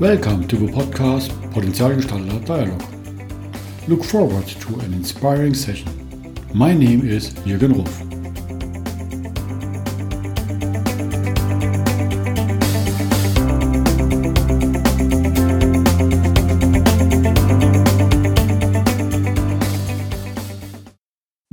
Welcome to the podcast Potenzialgestalter Dialog. Look forward to an inspiring session. My name is Jürgen Ruf.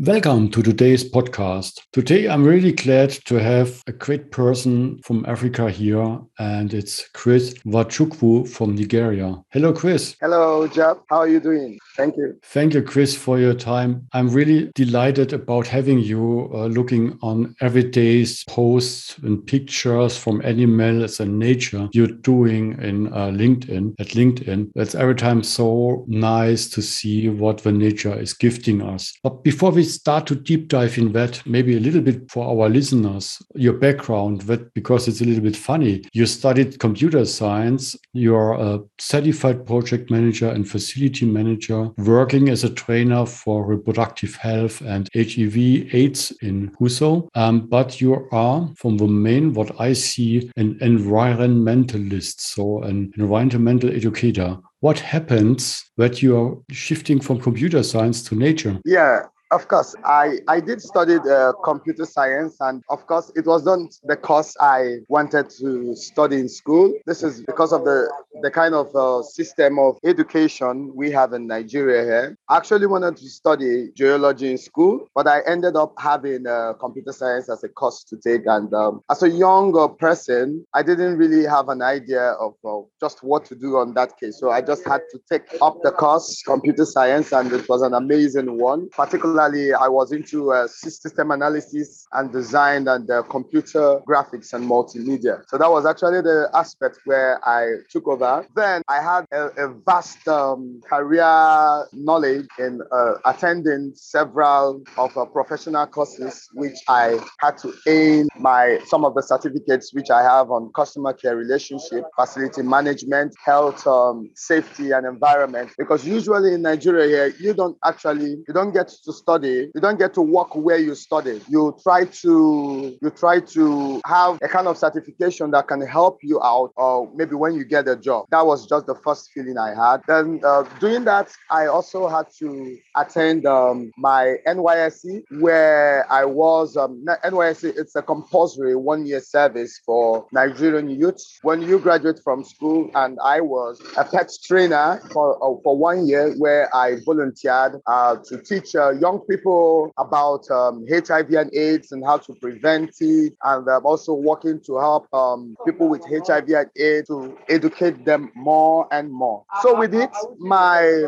Welcome to today's podcast. Today, I'm really glad to have a great person from Africa here, and it's Chris Nwachukwu from Nigeria. Hello, Chris. Hello, Jeff. How are you doing? Thank you. Thank you, Chris, for your time. I'm really delighted about having you uh, looking on everyday's posts and pictures from animals and nature you're doing in uh, LinkedIn, at LinkedIn. It's every time so nice to see what the nature is gifting us. But before we start to deep dive in that, maybe a little bit for our listeners, your background, that because it's a little bit funny. You studied computer science, you're a certified project manager and facility manager, working as a trainer for reproductive health and HIV AIDS in Huso. Um, but you are, from the main, what I see, an environmentalist, so an environmental educator what happens that you are shifting from computer science to nature? Yeah, of course, I, I did study uh, computer science, and of course, it was not the course I wanted to study in school. This is because of the, the kind of uh, system of education we have in Nigeria here. I actually wanted to study geology in school, but I ended up having uh, computer science as a course to take. And um, as a younger person, I didn't really have an idea of uh, just what to do on that case. So I just had to take up the course, computer science, and it was an amazing one, particularly particularly I was into uh, system analysis and design and uh, computer graphics and multimedia. So that was actually the aspect where I took over. Then I had a, a vast um, career knowledge in uh, attending several of uh, professional courses, which I had to aim my some of the certificates which I have on customer care relationship, facility management, health, um, safety, and environment. Because usually in Nigeria here, you don't actually you don't get to study, you don't get to work where you study. You try to you try to have a kind of certification that can help you out, or maybe when you get a job. That was just the first feeling I had. Then uh, doing that, I also had to attend um, my NYSC, where I was um, NYSC. It's a compulsory one-year service for Nigerian youth. When you graduate from school, and I was a pet trainer for uh, for one year, where I volunteered uh, to teach uh, young young people about um, HIV and AIDS and how to prevent it, and um, also working to help um, people with HIV and AIDS to educate them more and more. So with it, my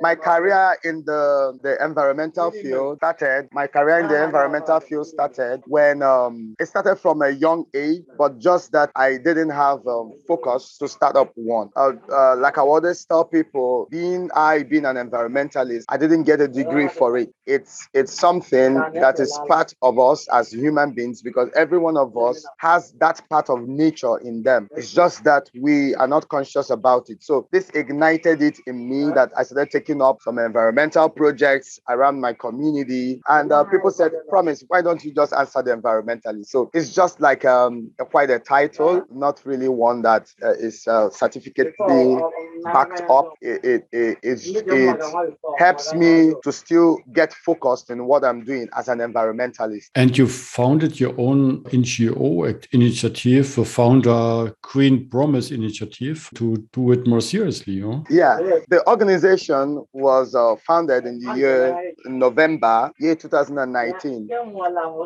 my career in the, the environmental field started. My career in the environmental field started when um, it started from a young age, but just that I didn't have um, focus to start up one. Uh, uh, like I always tell people, being I being an environmentalist, I didn't get a degree for it it's it's something that is part of us as human beings because every one of us has that part of nature in them. It's just that we are not conscious about it. So this ignited it in me that I started taking up some environmental projects around my community, and uh, people said, "Promise, why don't you just answer the environmentally?" So it's just like um, quite a title, not really one that uh, is uh, certificate being backed up. It it, it, it, it helps me to still get focused in what I'm doing as an environmentalist. And you founded your own NGO initiative, the founder Green Promise Initiative, to do it more seriously. Yeah, the organization was uh, founded in the year in November, year 2019,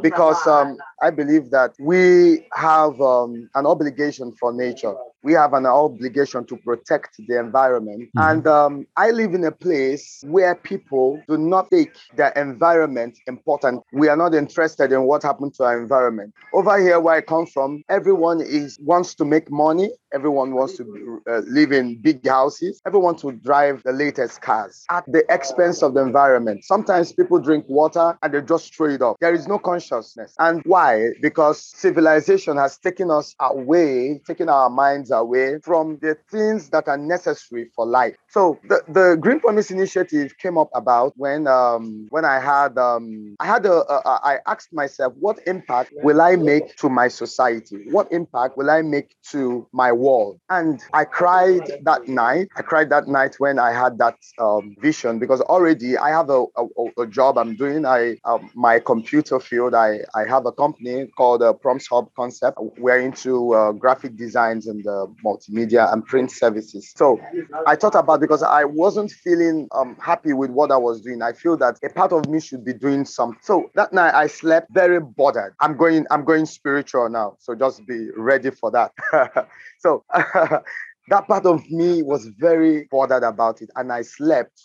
because um, I believe that we have um, an obligation for nature we have an obligation to protect the environment. Mm-hmm. And um, I live in a place where people do not take their environment important. We are not interested in what happened to our environment. Over here, where I come from, everyone is wants to make money. Everyone wants to uh, live in big houses. Everyone to drive the latest cars at the expense of the environment. Sometimes people drink water and they just throw it off. There is no consciousness. And why? Because civilization has taken us away, taken our minds away from the things that are necessary for life. So the, the Green Promise initiative came up about when um, when I had um, I had a, a I asked myself what impact will I make to my society? What impact will I make to my world? And I cried that night. I cried that night when I had that um, vision because already I have a, a, a job I'm doing. I um, my computer field. I I have a company called uh, Prompts Hub Concept. We're into uh, graphic designs and uh, multimedia and print services. So I thought about because I wasn't feeling um, happy with what I was doing. I feel that a part of me should be doing something. So that night I slept very bothered. I'm going I'm going spiritual now. So just be ready for that. so that part of me was very bothered about it and I slept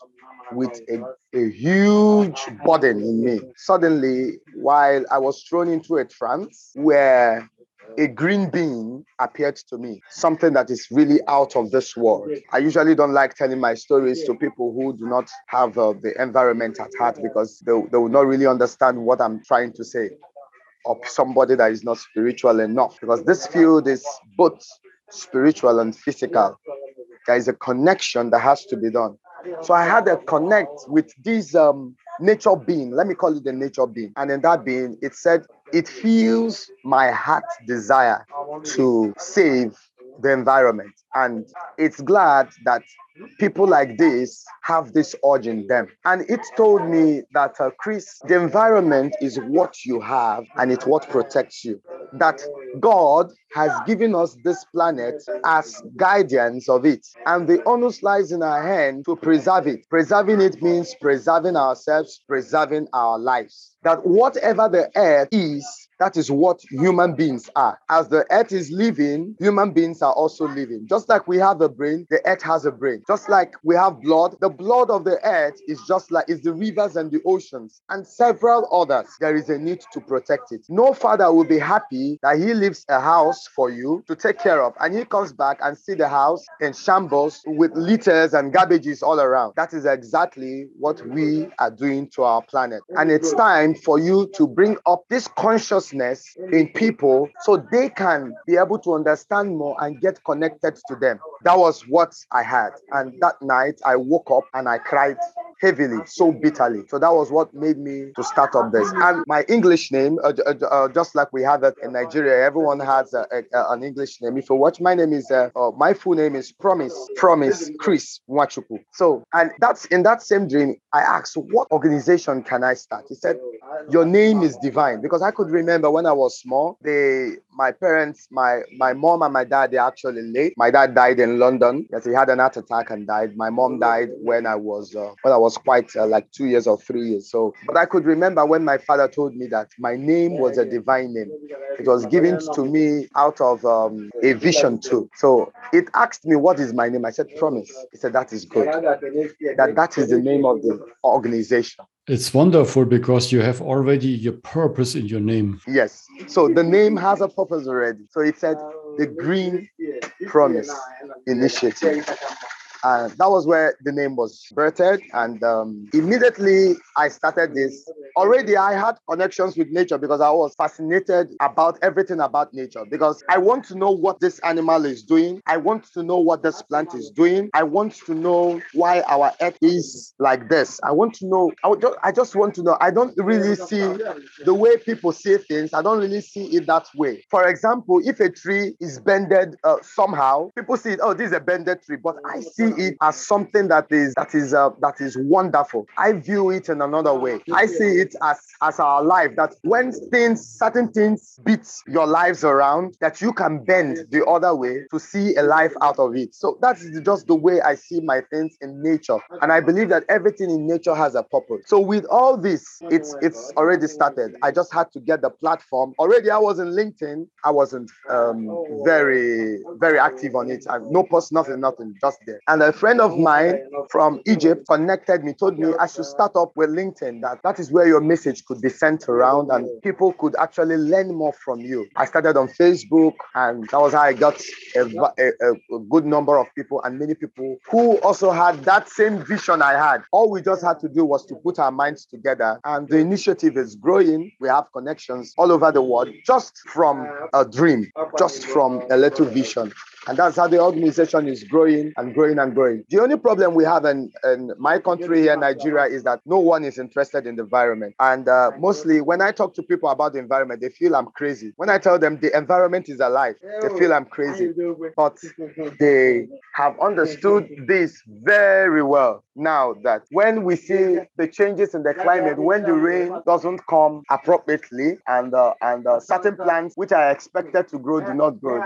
with a, a huge burden in me. Suddenly, while I was thrown into a trance where a green bean appeared to me, something that is really out of this world. I usually don't like telling my stories to people who do not have uh, the environment at heart because they, they will not really understand what I'm trying to say, or somebody that is not spiritual enough, because this field is both spiritual and physical. There is a connection that has to be done. So I had a connect with this um, nature being. Let me call it the nature being. And in that being, it said, it feels my heart desire to save the environment. And it's glad that people like this have this urge in them. And it told me that, uh, Chris, the environment is what you have and it's what protects you. That God has given us this planet as guardians of it. And the onus lies in our hand to preserve it. Preserving it means preserving ourselves, preserving our lives. That whatever the earth is, that is what human beings are. As the earth is living, human beings are also living. Just like we have a brain, the earth has a brain. Just like we have blood, the blood of the earth is just like is the rivers and the oceans and several others. There is a need to protect it. No father will be happy that he leaves a house for you to take care of, and he comes back and see the house in shambles with litters and garbages all around. That is exactly what we are doing to our planet. And it's time for you to bring up this consciousness in people so they can be able to understand more and get connected to them. That was what I had. And that night I woke up and I cried heavily, so bitterly. So that was what made me to start up this. And my English name, uh, uh, uh, just like we have it in Nigeria, everyone has a, a, an English name. If you watch, my name is, uh, uh, my full name is Promise, Promise Chris Nwachukwu. So, and that's in that same dream, I asked, what organization can I start? He said, your name is divine. Because I could remember when I was small, they, my parents, my, my mom and my dad, they're actually late. My dad died in London. Yes, he had an heart attack and died. My mom died when I was, uh, when I was quite uh, like two years or three years. So, but I could remember when my father told me that my name was a divine name. It was given to me out of um, a vision too. So it asked me, what is my name? I said, promise. He said, that is good. That that is the name of the organization. It's wonderful because you have already your purpose in your name. Yes. So the name has a purpose already. So it said the Green Promise Initiative. And that was where the name was birthed. And um, immediately I started this. Already I had connections with nature because I was fascinated about everything about nature because I want to know what this animal is doing. I want to know what this plant is doing. I want to know why our earth is like this. I want to know, I, just, I just want to know. I don't really see the way people see things. I don't really see it that way. For example, if a tree is bended uh, somehow, people see it, oh, this is a bended tree. But I see it as something that is that is uh, that is wonderful. I view it in another way. I see it as as our life that when things certain things beat your lives around, that you can bend the other way to see a life out of it. So that's just the way I see my things in nature, and I believe that everything in nature has a purpose. So with all this, it's it's already started. I just had to get the platform. Already, I was in LinkedIn. I wasn't um, very very active on it. I, no post, nothing, nothing, just there. And a friend of mine from Egypt connected me, told me I should start up with LinkedIn. That that is where your message could be sent around and people could actually learn more from you. I started on Facebook, and that was how I got a, a, a good number of people and many people who also had that same vision I had. All we just had to do was to put our minds together, and the initiative is growing. We have connections all over the world just from a dream, just from a little vision. And that's how the organization is growing and growing and growing. The only problem we have in, in my country here, Nigeria, is that no one is interested in the environment. And uh, mostly when I talk to people about the environment, they feel I'm crazy. When I tell them the environment is alive, they feel I'm crazy. But they have understood this very well now that when we see the changes in the climate, when the rain doesn't come appropriately and uh, and uh, certain plants which are expected to grow do not grow,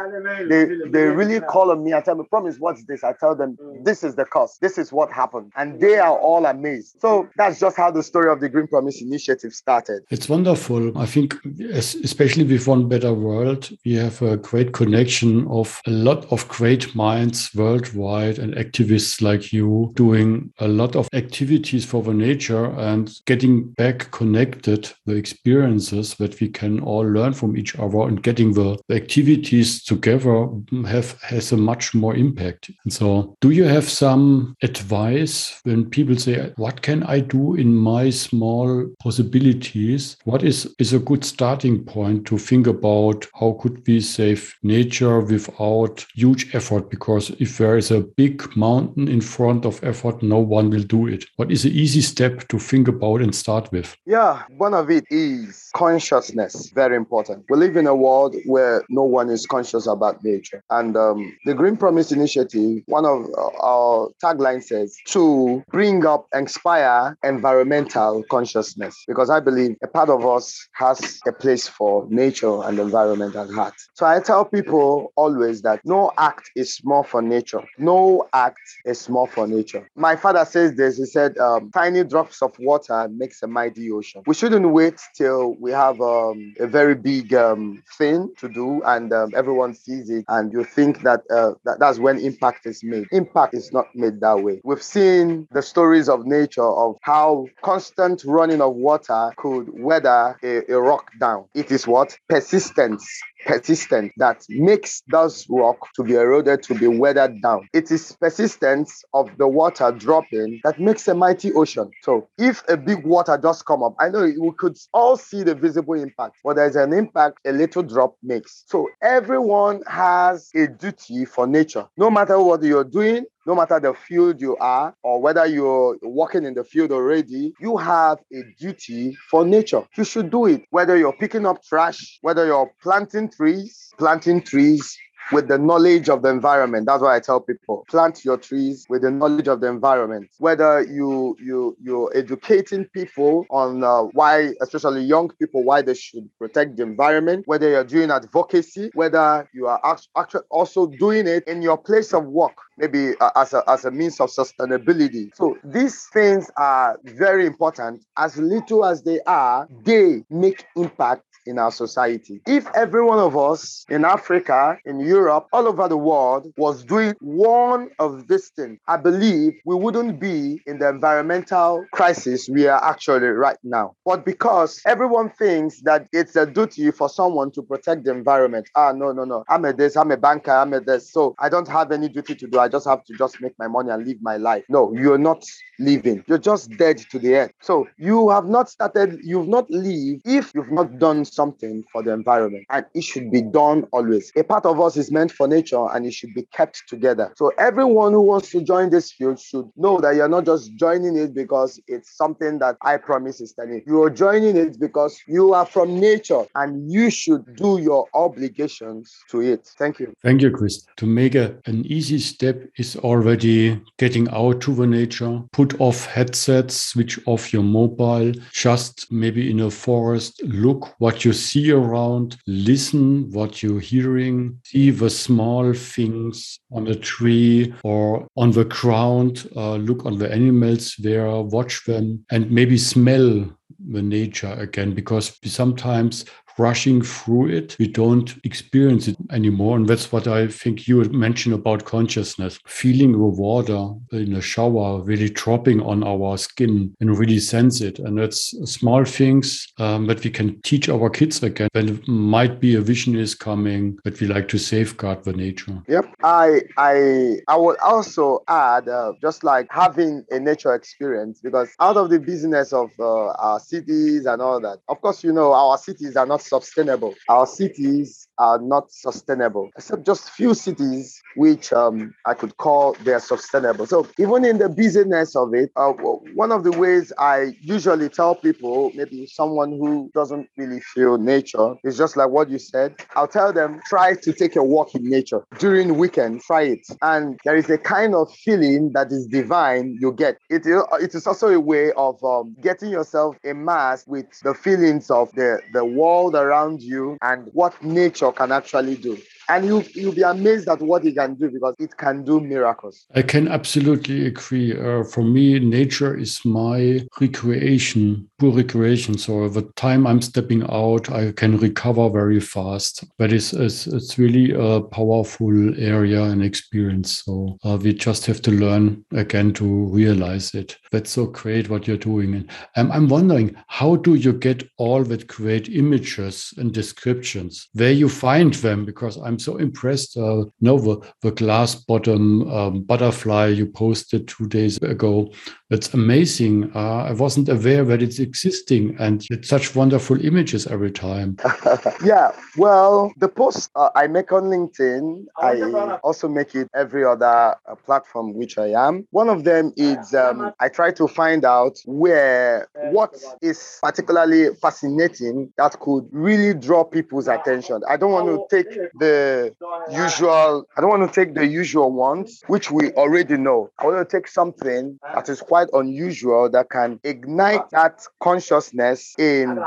they, they really call on me and tell me, promise, what's this? I tell them, mm. this is the cost. This is what happened. And they are all amazed. So that's just how the story of the Green Promise Initiative started. It's wonderful. I think, especially with One Better World, we have a great connection of a lot of great minds worldwide and activists like you doing a lot of activities for the nature and getting back connected the experiences that we can all learn from each other and getting the, the activities together have has a much more impact. And so do you have some advice when people say, what can I do in my small possibilities? What is, is a good starting point to think about how could we save nature without huge effort? Because if there is a big mountain in front of effort, no one will do it. What is an easy step to think about and start with? Yeah, one of it is consciousness. Very important. We live in a world where no one is conscious about nature. And uh, um, the Green Promise Initiative, one of our tagline says to bring up, inspire environmental consciousness. Because I believe a part of us has a place for nature and environment at heart. So I tell people always that no act is small for nature. No act is small for nature. My father says this. He said, um, "Tiny drops of water makes a mighty ocean." We shouldn't wait till we have um, a very big um, thing to do and um, everyone sees it, and you think that, uh, that that's when impact is made. Impact is not made that way. We've seen the stories of nature of how constant running of water could weather a, a rock down. It is what persistence persistent that makes those rock to be eroded, to be weathered down. It is persistence of the water dropping that makes a mighty ocean. So if a big water does come up, I know we could all see the visible impact, but there's an impact a little drop makes. So everyone has a duty for nature. No matter what you're doing, no matter the field you are or whether you're working in the field already, you have a duty for nature. You should do it. Whether you're picking up trash, whether you're planting trees, planting trees, with the knowledge of the environment. That's why I tell people plant your trees with the knowledge of the environment. Whether you you you're educating people on uh, why, especially young people, why they should protect the environment. Whether you're doing advocacy, whether you are actually also doing it in your place of work maybe uh, as, a, as a means of sustainability. So these things are very important. As little as they are, they make impact in our society. If every one of us in Africa, in Europe, all over the world was doing one of these things, I believe we wouldn't be in the environmental crisis we are actually right now. But because everyone thinks that it's a duty for someone to protect the environment. Ah, no, no, no. I'm a this, I'm a banker, I'm a this. So I don't have any duty to do. I just have to just make my money and live my life. No, you're not living. You're just dead to the end. So you have not started, you've not lived if you've not done something for the environment. And it should be done always. A part of us is meant for nature and it should be kept together. So everyone who wants to join this field should know that you're not just joining it because it's something that I promise is telling you. Are joining it because you are from nature and you should do your obligations to it. Thank you. Thank you, Chris. To make a, an easy step is already getting out to the nature, put off headsets, switch off your mobile, just maybe in a forest, look what you see around, listen what you're hearing, see the small things on a tree or on the ground, uh, look on the animals there, watch them, and maybe smell the nature again because sometimes rushing through it. We don't experience it anymore. And that's what I think you mentioned about consciousness. Feeling the water in a shower really dropping on our skin and really sense it. And that's small things um, that we can teach our kids again. It might be a vision is coming that we like to safeguard the nature. Yep. I I I would also add uh, just like having a nature experience because out of the business of uh, our cities and all that, of course, you know, our cities are not sustainable. Our cities are not sustainable, except just few cities which um, I could call they're sustainable. So even in the busyness of it, uh, one of the ways I usually tell people, maybe someone who doesn't really feel nature, is just like what you said. I'll tell them try to take a walk in nature during weekend. Try it, and there is a kind of feeling that is divine you get. It, is also a way of um, getting yourself immersed with the feelings of the the world around you and what nature can actually do and you you'll be amazed at what it can do because it can do miracles. I can absolutely agree. Uh, for me, nature is my recreation, pure recreation. So the time I'm stepping out, I can recover very fast. But it's it's, it's really a powerful area and experience. So uh, we just have to learn again to realize it. That's so great what you're doing. And um, I'm wondering, how do you get all that great images and descriptions? Where you find them? Because I'm so impressed. Uh, no, the, the glass bottom um, butterfly you posted two days ago. It's amazing. Uh, I wasn't aware that it's existing and it's such wonderful images every time. yeah, well, the post uh, I make on LinkedIn, I also make it every other uh, platform which I am. One of them is um, I try to find out where what is particularly fascinating that could really draw people's attention. I don't want to take the usual, I don't want to take the usual ones, which we already know. I want to take something that is quite unusual that can ignite that consciousness in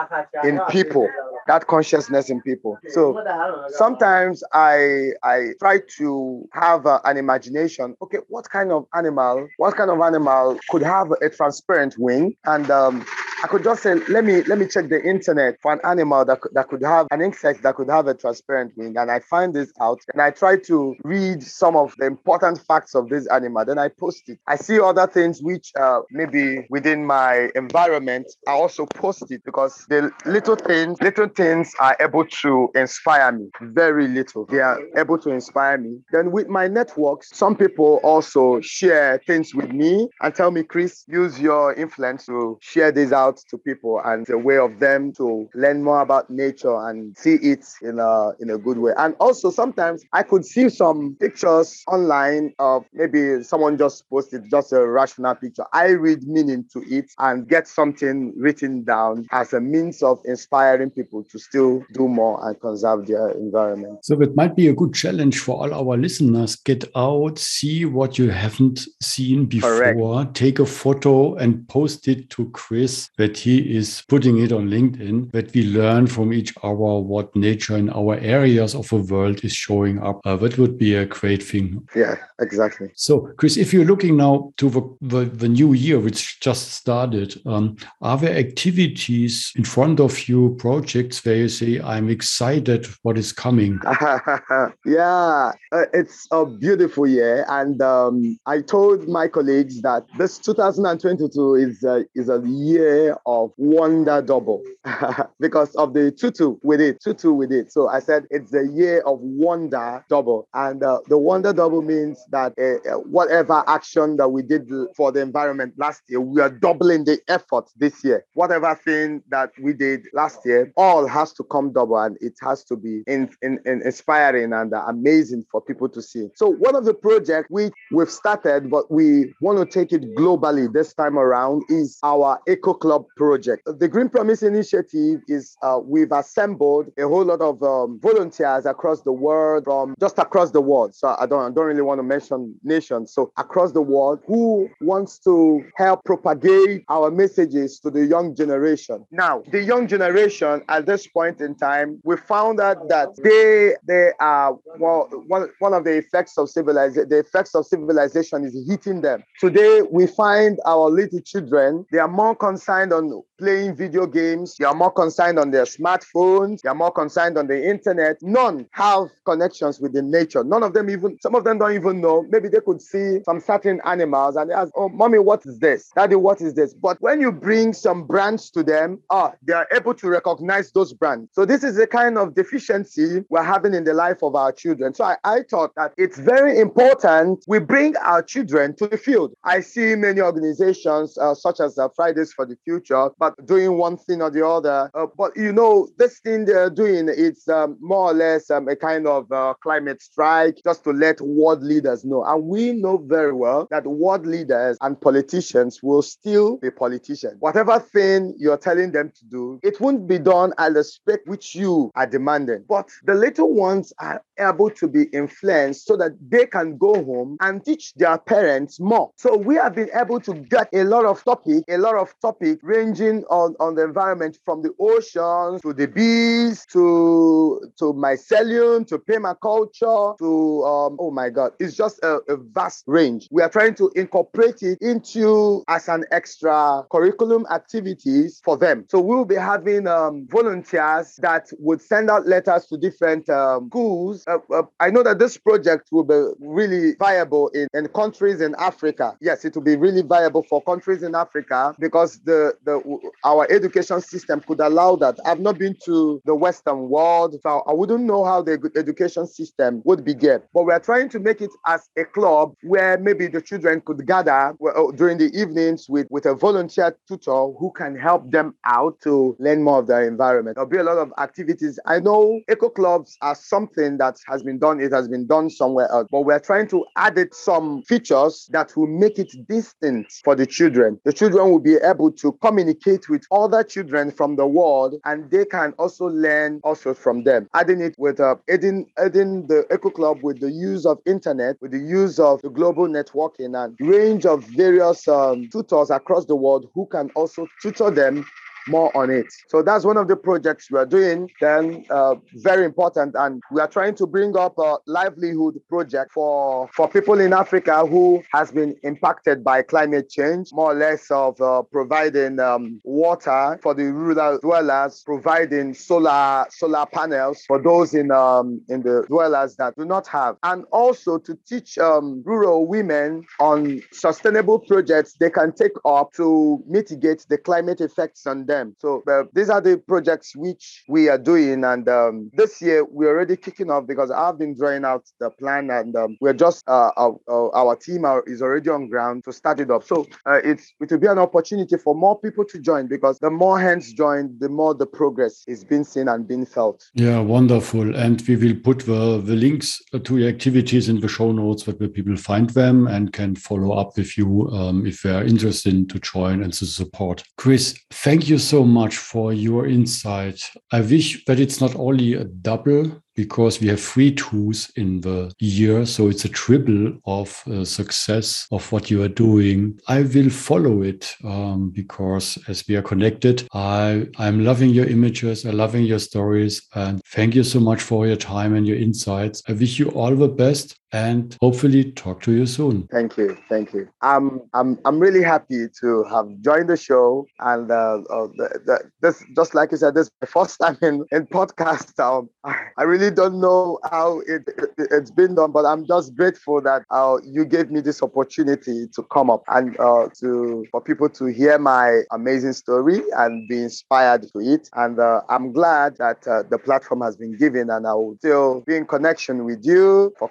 in people that consciousness in people. So sometimes I I try to have an imagination. Okay, what kind of animal? What kind of animal could have a transparent wing? And um, I could just say, let me let me check the internet for an animal that could, that could have an insect that could have a transparent wing, and I find this out, and I try to read some of the important facts of this animal. Then I post it. I see other things which uh, maybe within my environment. I also post it because the little things, little things are able to inspire me. Very little. They are able to inspire me. Then with my networks, some people also share things with me and tell me, Chris, use your influence to share this out to people and a way of them to learn more about nature and see it in a in a good way. And also sometimes I could see some pictures online of maybe someone just posted just a rational picture. I read meaning to it and get something written down as a means of inspiring people to still still do more and conserve their environment. So it might be a good challenge for all our listeners. Get out, see what you haven't seen before, Correct. take a photo and post it to Chris that he is putting it on LinkedIn, that we learn from each other what nature in our areas of the world is showing up. Uh, that would be a great thing. Yeah, exactly. So Chris, if you're looking now to the, the, the new year, which just started, um, are there activities in front of you, projects where you say, I'm excited what is coming. yeah, uh, it's a beautiful year. And um, I told my colleagues that this 2022 is a, is a year of wonder double because of the tutu with it, tutu with it. So I said it's a year of wonder double. And uh, the wonder double means that uh, uh, whatever action that we did for the environment last year, we are doubling the effort this year. Whatever thing that we did last year, all has to come double and it has to be in, in, in inspiring and amazing for people to see. So one of the projects we, we've started, but we want to take it globally this time around is our Eco Club project. The Green Promise Initiative is uh, we've assembled a whole lot of um, volunteers across the world from just across the world. So I don't, I don't really want to mention nations. So across the world who wants to help propagate our messages to the young generation. Now, the young generation at this point in time, we found out that they they are well one, one of the effects of civilization the effects of civilization is hitting them. Today we find our little children, they are more concerned on playing video games, they are more concerned on their smartphones, they are more concerned on the internet. None have connections with the nature. None of them even some of them don't even know. Maybe they could see some certain animals and ask, Oh, mommy, what is this? Daddy, what is this? But when you bring some brands to them, ah, they are able to recognize those brands. So this is the kind of deficiency we're having in the life of our children. So I, I thought that it's very important we bring our children to the field. I see many organizations uh, such as uh, Fridays for the Future future, but doing one thing or the other. Uh, but you know, this thing they're doing, it's um, more or less um, a kind of uh, climate strike just to let world leaders know. And we know very well that world leaders and politicians will still be politicians. Whatever thing you're telling them to do, it won't be done at the spec which you are demanding. But the little ones are able to be influenced so that they can go home and teach their parents more. So we have been able to get a lot of topic, a lot of topic ranging on, on the environment from the oceans to the bees to to mycelium to permaculture to um, oh my god, it's just a, a vast range. We are trying to incorporate it into as an extra curriculum activities for them. So we will be having um, volunteers that would send out letters to different um, schools uh, uh, I know that this project will be really viable in, in countries in Africa. Yes, it will be really viable for countries in Africa because the, the our education system could allow that. I've not been to the Western world, so I wouldn't know how the education system would begin. But we're trying to make it as a club where maybe the children could gather uh, during the evenings with, with a volunteer tutor who can help them out to learn more of their environment. There'll be a lot of activities. I know eco clubs are something that has been done, it has been done somewhere else. But we're trying to add it some features that will make it distinct for the children. The children will be able to communicate with other children from the world, and they can also learn also from them. Adding it with uh, adding adding the Eco Club with the use of internet, with the use of the global networking and range of various um, tutors across the world who can also tutor them more on it. So that's one of the projects we are doing. Then uh, very important, and we are trying to bring up a livelihood project for for people in Africa who has been impacted by climate change, more or less of uh, providing um, water for the rural dwellers, providing solar solar panels for those in um, in the dwellers that do not have, and also to teach um, rural women on sustainable projects they can take up to mitigate the climate effects on them them. So uh, these are the projects which we are doing. And um, this year we're already kicking off because I've been drawing out the plan and um, we're just, uh, our, our, team are, is already on ground to start it up. So uh, it's, it will be an opportunity for more people to join because the more hands join, the more the progress is being seen and being felt. Yeah, wonderful. And we will put the, the links to your activities in the show notes that where people find them and can follow up with you um, if they're interested to join and to support. Chris, thank you so much for your insight. I wish that it's not only a double because we have three twos in the year. So it's a triple of uh, success of what you are doing. I will follow it um, because as we are connected, I, I'm loving your images. I'm loving your stories. And thank you so much for your time and your insights. I wish you all the best and hopefully talk to you soon. Thank you. Thank you. I'm, I'm, I'm really happy to have joined the show. And uh, uh, the, the, this, just like you said, this is my first time in, in podcast. Um, I, really don't know how it, it, has been done, but I'm just grateful that uh, you gave me this opportunity to come up and uh, to for people to hear my amazing story and be inspired to it. And uh, I'm glad that uh, the platform has been given, and I will still be in connection with you for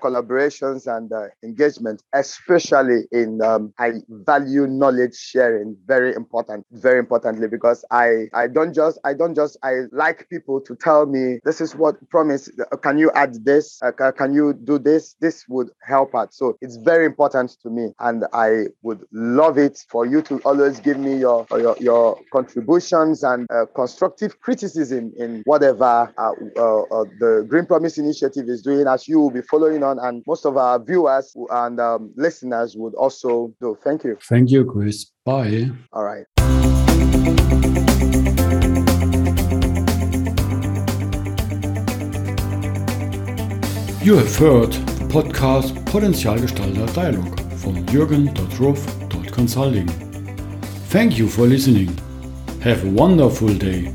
and uh, engagement, especially in um, I value knowledge sharing very important, very importantly because I I don't just I don't just I like people to tell me this is what promise uh, can you add this? Uh, can you do this? This would help out. So it's very important to me, and I would love it for you to always give me your your, your contributions and uh, constructive criticism in whatever uh, uh, the Green Promise Initiative is doing, as you will be following on, and most of our viewers and um, listeners would also do. Thank you. Thank you, Chris. Bye. All right. You have heard the podcast Potenzialgestalter Dialog from jürgen.ruf.consulting. Thank you for listening. Have a wonderful day.